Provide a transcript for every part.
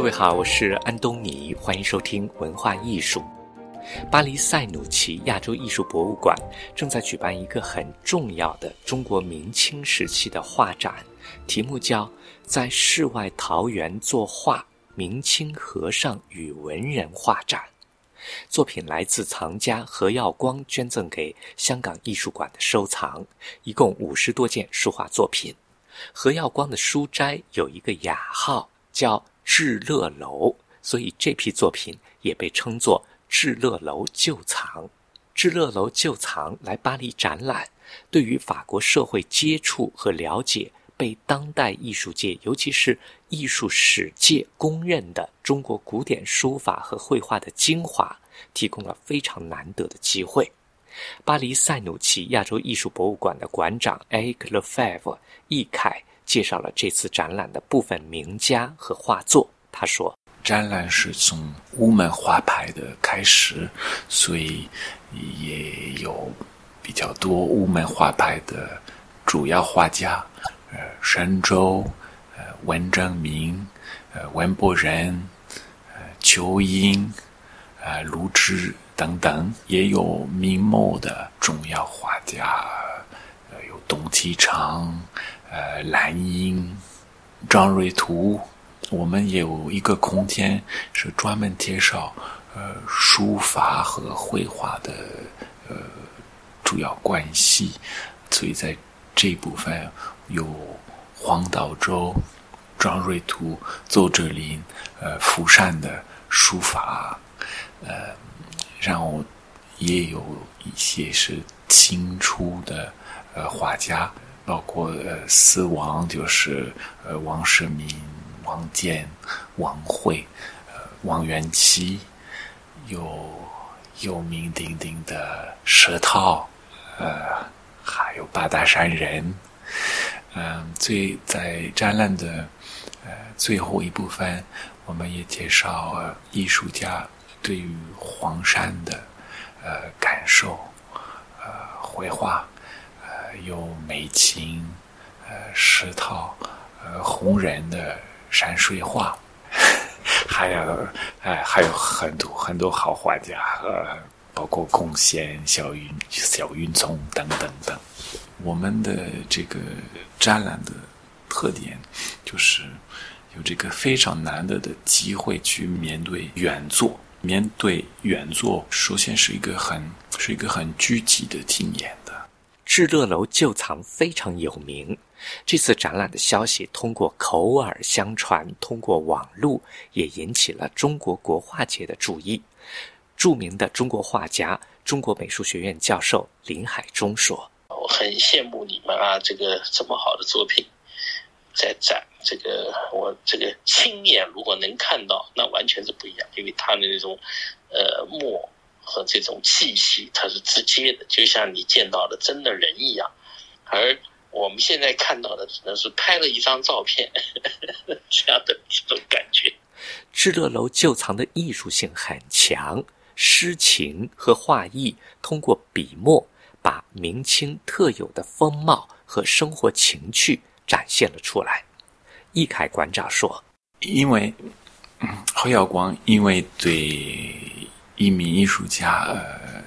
各位好，我是安东尼，欢迎收听文化艺术。巴黎塞努奇亚洲艺术博物馆正在举办一个很重要的中国明清时期的画展，题目叫《在世外桃源作画：明清和尚与文人画展》。作品来自藏家何耀光捐赠给香港艺术馆的收藏，一共五十多件书画作品。何耀光的书斋有一个雅号叫至乐楼，所以这批作品也被称作至乐楼旧藏。至乐楼旧藏来巴黎展览，对于法国社会接触和了解被当代艺术界，尤其是艺术史界公认的中国古典书法和绘画的精华，提供了非常难得的机会。巴黎塞努奇亚洲艺术博物馆的馆长 Eric Lefebvre 易凯介绍了这次展览的部分名家和画作。他说：“展览是从乌门画派的开始，所以也有比较多乌门画派的主要画家，呃，神州，呃，文征明，呃，文伯仁，呃，邱英，呃，卢植。”等等，也有明末的重要画家，呃，有董其昌、呃，蓝英、张瑞图。我们有一个空间是专门介绍呃书法和绘画的呃主要关系，所以在这部分有黄道周、张瑞图、邹哲林、呃，福善的书法，呃。然后也有一些是清初的呃画家，包括呃四王，就是呃王世民、王建、王慧、呃王元期，有有名鼎鼎的石涛，呃还有八大山人。嗯，最在展览的呃最后一部分，我们也介绍艺术家。对于黄山的呃感受，呃绘画，有美琴，呃石涛，呃红人的山水画，还有哎还有很多很多好画家，呃包括贡献小云小云聪等等等。我们的这个展览的特点就是有这个非常难得的机会去面对原作。面对原作，首先是一个很是一个很具体的经验。至乐楼旧藏非常有名，这次展览的消息通过口耳相传，通过网络也引起了中国国画界的注意。著名的中国画家、中国美术学院教授林海中说：“我很羡慕你们啊，这个这么好的作品。”在展这个，我这个亲眼如果能看到，那完全是不一样，因为他的那种，呃，墨和这种气息，它是直接的，就像你见到的真的人一样。而我们现在看到的，只能是拍了一张照片 这样的这种感觉。至乐楼旧藏的艺术性很强，诗情和画意通过笔墨，把明清特有的风貌和生活情趣。展现了出来。易凯馆长说：“因为侯耀光因为对一名艺术家呃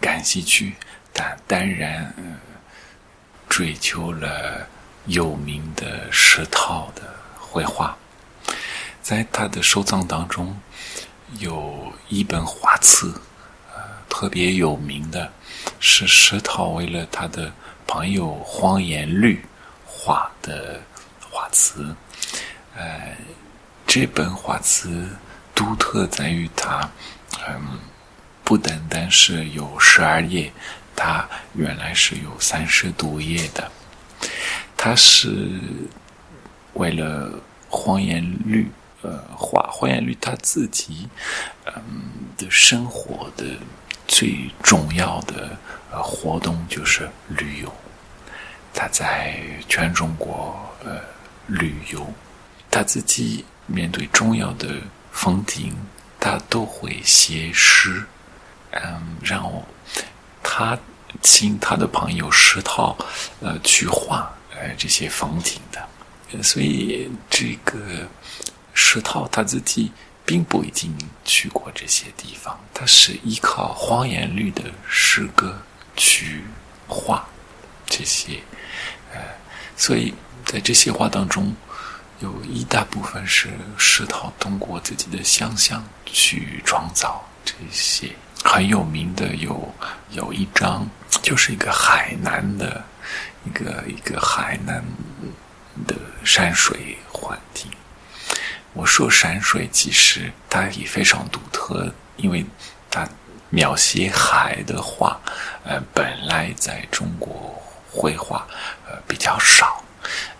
感兴趣，但当然追求了有名的石涛的绘画，在他的收藏当中有一本画册，呃特别有名的是石涛为了他的朋友黄延律。”画的画册，呃，这本画册独特在于它，嗯，不单单是有十二页，它原来是有三十多页的。它是为了黄延律，呃，画黄延律他自己，嗯的生活的最重要的活动就是旅游。他在全中国呃旅游，他自己面对重要的风景，他都会写诗，嗯，然后他请他的朋友石涛呃去画呃这些风景的，所以这个石涛他自己并不一定去过这些地方，他是依靠黄延律的诗歌去画这些，呃，所以在这些画当中，有一大部分是石涛通过自己的想象去创造这些很有名的，有有一张就是一个海南的一个一个海南的山水环境。我说山水其实它也非常独特，因为它描写海的画，呃，本来在中国绘画呃比较少，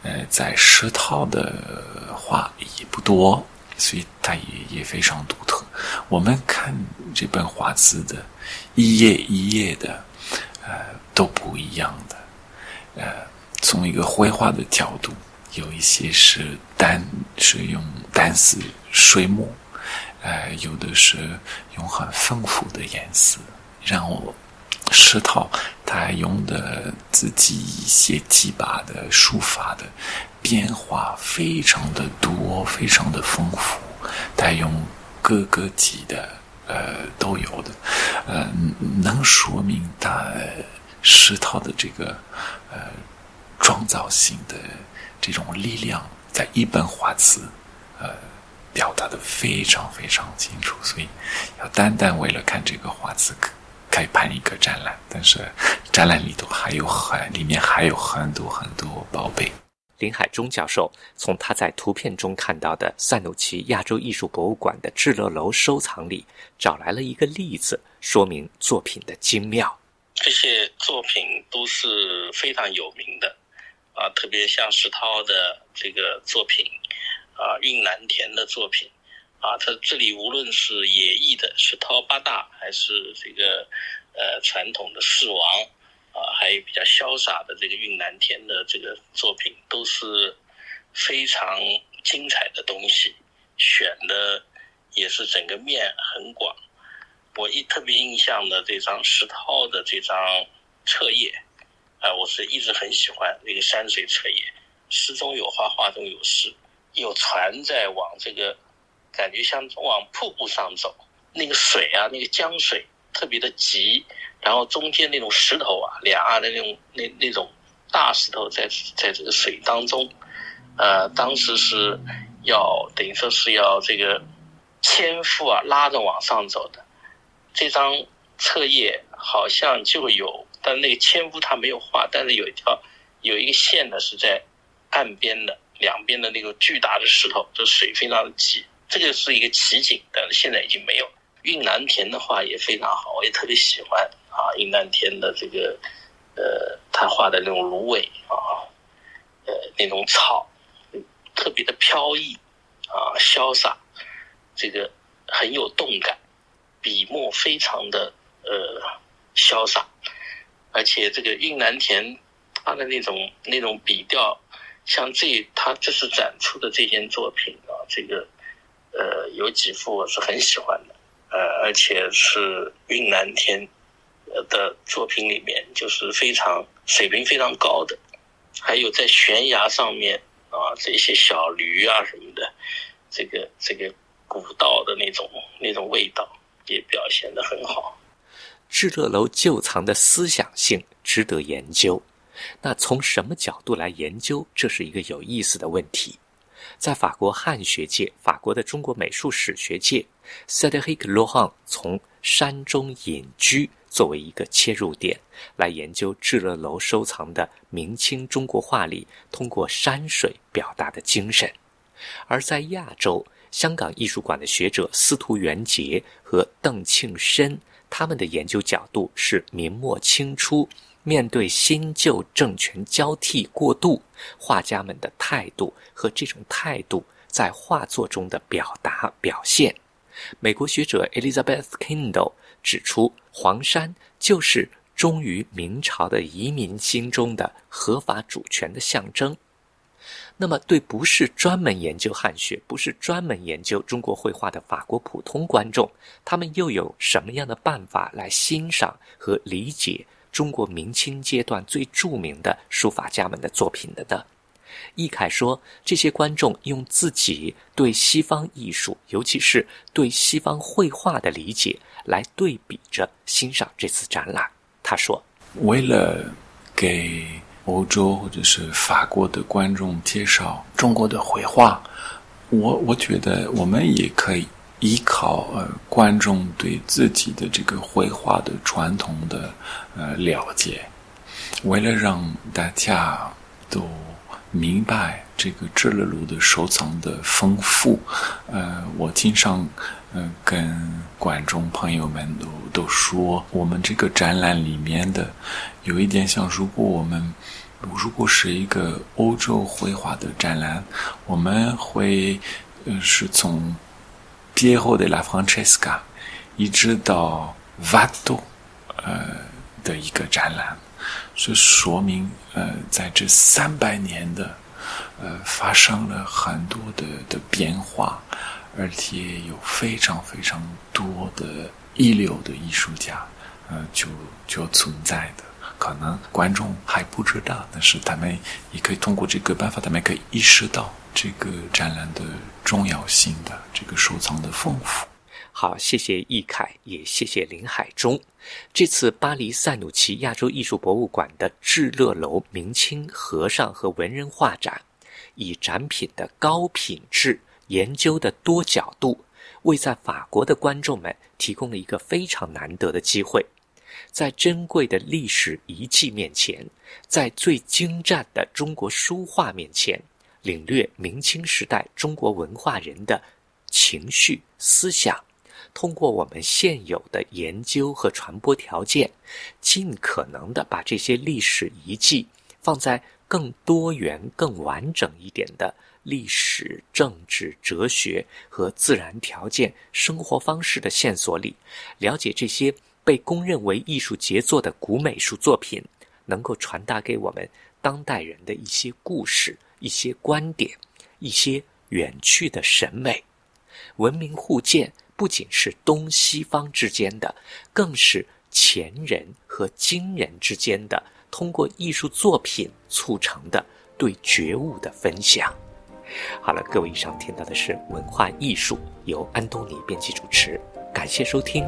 呃，在石涛的画也不多，所以它也也非常独特。我们看这本画册的一页一页的，呃，都不一样的，呃，从一个绘画的角度。有一些是单是用单色水墨，呃，有的是用很丰富的颜色。然后石涛他用的自己写几把的书法的变化非常的多，非常的丰富。他用各个级的呃都有的，呃，能说明他石涛的这个呃创造性的。这种力量在一本画册，呃，表达的非常非常清楚，所以要单单为了看这个画册开办一个展览，但是展览里头还有很里面还有很多很多宝贝。林海中教授从他在图片中看到的塞努奇亚洲艺术博物馆的智乐楼收藏里找来了一个例子，说明作品的精妙。这些作品都是非常有名的。啊，特别像石涛的这个作品，啊，韵南田的作品，啊，他这里无论是野艺的石涛八大，还是这个呃传统的四王，啊，还有比较潇洒的这个韵南天的这个作品，都是非常精彩的东西，选的也是整个面很广。我一特别印象的这张石涛的这张册页。啊，我是一直很喜欢那个山水册页，诗中有画，画中有诗，有船在往这个，感觉像往瀑布上走，那个水啊，那个江水特别的急，然后中间那种石头啊，两岸的那种那那种大石头在在这个水当中，呃，当时是要等于说是要这个纤夫啊拉着往上走的，这张册页好像就有。但那个纤夫他没有画，但是有一条有一个线呢是在岸边的两边的那个巨大的石头，这水非常的急，这个是一个奇景，但是现在已经没有。运南田的画也非常好，我也特别喜欢啊，运南田的这个呃，他画的那种芦苇啊，呃，那种草特别的飘逸啊，潇洒，这个很有动感，笔墨非常的呃潇洒。而且这个韵南田，他的那种那种笔调，像这他这次展出的这件作品啊，这个呃有几幅我是很喜欢的，呃，而且是韵南田的作品里面就是非常水平非常高的，还有在悬崖上面啊这些小驴啊什么的，这个这个古道的那种那种味道也表现的很好。志乐楼旧藏的思想性值得研究。那从什么角度来研究？这是一个有意思的问题。在法国汉学界、法国的中国美术史学界，Cedric Lohan 从山中隐居作为一个切入点，来研究志乐楼收藏的明清中国画里通过山水表达的精神。而在亚洲，香港艺术馆的学者司徒元杰和邓庆深。他们的研究角度是明末清初，面对新旧政权交替过渡，画家们的态度和这种态度在画作中的表达表现。美国学者 Elizabeth Kindle 指出，黄山就是忠于明朝的移民心中的合法主权的象征。那么，对不是专门研究汉学、不是专门研究中国绘画的法国普通观众，他们又有什么样的办法来欣赏和理解中国明清阶段最著名的书法家们的作品的呢？易凯说，这些观众用自己对西方艺术，尤其是对西方绘画的理解，来对比着欣赏这次展览。他说：“为了给欧洲或者是法国的观众介绍中国的绘画，我我觉得我们也可以依靠呃观众对自己的这个绘画的传统的呃了解，为了让大家都。”明白这个智乐路的收藏的丰富，呃，我经常呃跟观众朋友们都都说，我们这个展览里面的有一点像，如果我们如果是一个欧洲绘画的展览，我们会呃是从 Piero della Francesca 一直到 Vatto 呃的一个展览。这说明，呃，在这三百年的，呃，发生了很多的的变化，而且有非常非常多的一流的艺术家，呃，就就存在的。可能观众还不知道，但是他们也可以通过这个办法，他们可以意识到这个展览的重要性的这个收藏的丰富。好，谢谢易凯，也谢谢林海中。这次巴黎塞努奇亚洲艺术博物馆的至乐楼明清和尚和文人画展，以展品的高品质、研究的多角度，为在法国的观众们提供了一个非常难得的机会，在珍贵的历史遗迹面前，在最精湛的中国书画面前，领略明清时代中国文化人的情绪、思想。通过我们现有的研究和传播条件，尽可能的把这些历史遗迹放在更多元、更完整一点的历史、政治、哲学和自然条件、生活方式的线索里，了解这些被公认为艺术杰作的古美术作品，能够传达给我们当代人的一些故事、一些观点、一些远去的审美，文明互鉴。不仅是东西方之间的，更是前人和今人之间的，通过艺术作品促成的对觉悟的分享。好了，各位，以上听到的是文化艺术，由安东尼编辑主持，感谢收听。